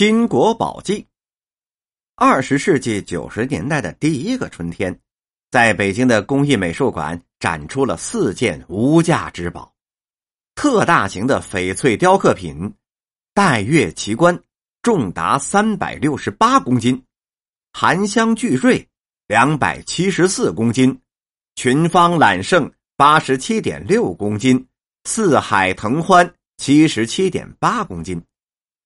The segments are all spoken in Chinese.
新国宝记。二十世纪九十年代的第一个春天，在北京的工艺美术馆展出了四件无价之宝：特大型的翡翠雕刻品——岱岳奇观，重达三百六十八公斤；含香聚瑞，两百七十四公斤；群芳揽胜，八十七点六公斤；四海腾欢，七十七点八公斤。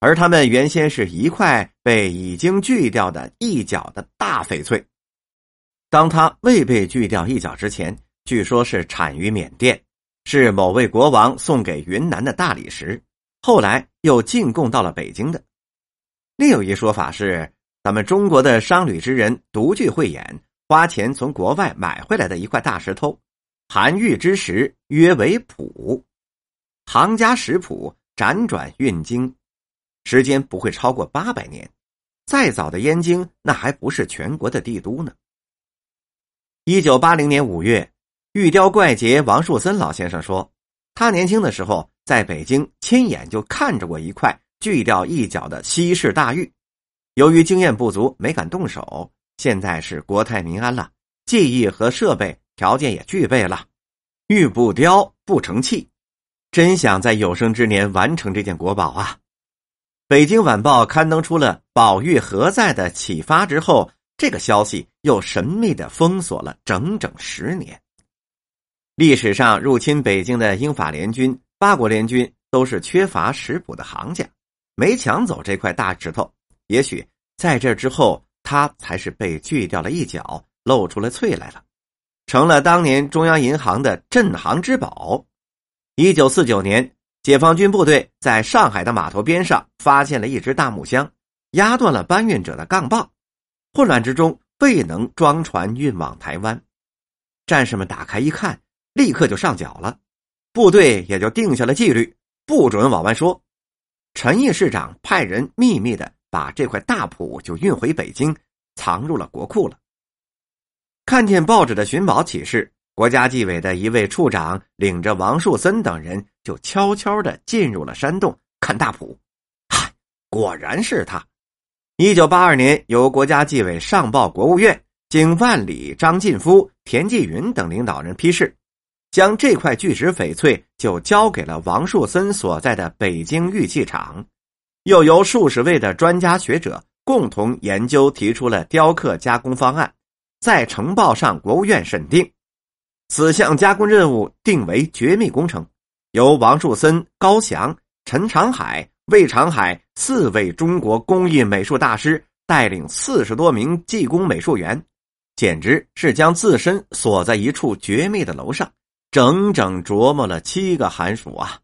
而它们原先是一块被已经锯掉的一角的大翡翠。当它未被锯掉一角之前，据说是产于缅甸，是某位国王送给云南的大理石，后来又进贡到了北京的。另有一说法是，咱们中国的商旅之人独具慧眼，花钱从国外买回来的一块大石头，含玉之石约为普，行家食谱辗转运经。时间不会超过八百年，再早的燕京那还不是全国的帝都呢。一九八零年五月，玉雕怪杰王树森老先生说，他年轻的时候在北京亲眼就看着过一块锯掉一角的西式大玉，由于经验不足，没敢动手。现在是国泰民安了，技艺和设备条件也具备了，玉不雕不成器，真想在有生之年完成这件国宝啊！北京晚报刊登出了“宝玉何在”的启发之后，这个消息又神秘的封锁了整整十年。历史上入侵北京的英法联军、八国联军都是缺乏食谱的行家，没抢走这块大石头。也许在这之后，它才是被锯掉了一角，露出了翠来了，成了当年中央银行的镇行之宝。一九四九年。解放军部队在上海的码头边上发现了一只大木箱，压断了搬运者的杠棒，混乱之中未能装船运往台湾。战士们打开一看，立刻就上缴了，部队也就定下了纪律，不准往外说。陈毅市长派人秘密的把这块大谱就运回北京，藏入了国库了。看见报纸的寻宝启事。国家纪委的一位处长领着王树森等人，就悄悄的进入了山洞看大谱。嗨，果然是他！一九八二年，由国家纪委上报国务院，经万里、张晋夫、田纪云等领导人批示，将这块巨石翡翠就交给了王树森所在的北京玉器厂，又由数十位的专家学者共同研究，提出了雕刻加工方案，在呈报上国务院审定。此项加工任务定为绝密工程，由王树森、高翔、陈长海、魏长海四位中国工艺美术大师带领四十多名技工美术员，简直是将自身锁在一处绝密的楼上，整整琢磨了七个寒暑啊！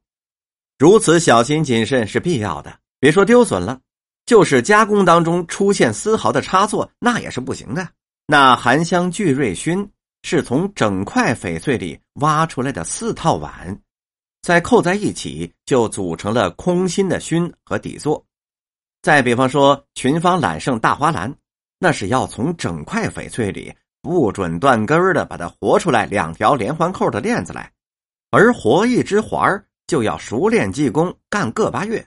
如此小心谨慎是必要的，别说丢损了，就是加工当中出现丝毫的差错，那也是不行的。那含香聚瑞熏。是从整块翡翠里挖出来的四套碗，再扣在一起，就组成了空心的熏和底座。再比方说，群芳揽胜大花篮，那是要从整块翡翠里不准断根儿的把它活出来两条连环扣的链子来，而活一只环就要熟练技工干个把月。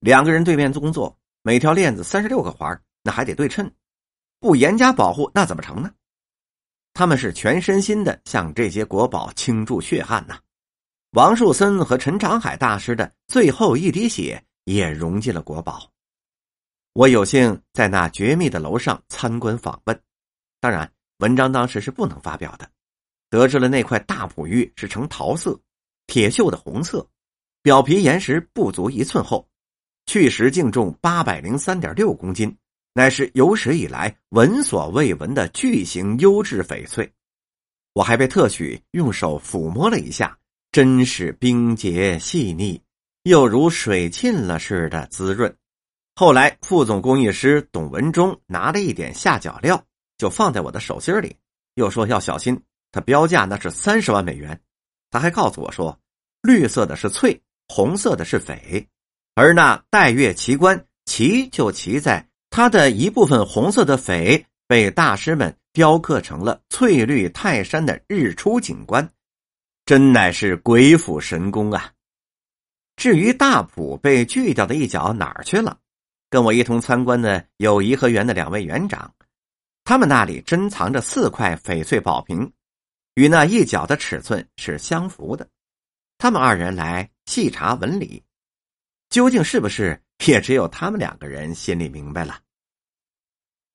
两个人对面工作，每条链子三十六个环，那还得对称，不严加保护，那怎么成呢？他们是全身心的向这些国宝倾注血汗呐，王树森和陈长海大师的最后一滴血也融进了国宝。我有幸在那绝密的楼上参观访问，当然文章当时是不能发表的。得知了那块大璞玉是呈桃色、铁锈的红色，表皮岩石不足一寸厚，去石净重八百零三点六公斤。乃是有史以来闻所未闻的巨型优质翡翠，我还被特许用手抚摸了一下，真是冰洁细腻，又如水浸了似的滋润。后来副总工艺师董文忠拿了一点下脚料，就放在我的手心里，又说要小心，他标价那是三十万美元。他还告诉我说，绿色的是翠，红色的是翡，而那岱岳奇观，奇就奇在。它的一部分红色的翡被大师们雕刻成了翠绿泰山的日出景观，真乃是鬼斧神工啊！至于大谱被锯掉的一角哪儿去了，跟我一同参观的有颐和园的两位园长，他们那里珍藏着四块翡翠宝瓶，与那一角的尺寸是相符的。他们二人来细查纹理，究竟是不是，也只有他们两个人心里明白了。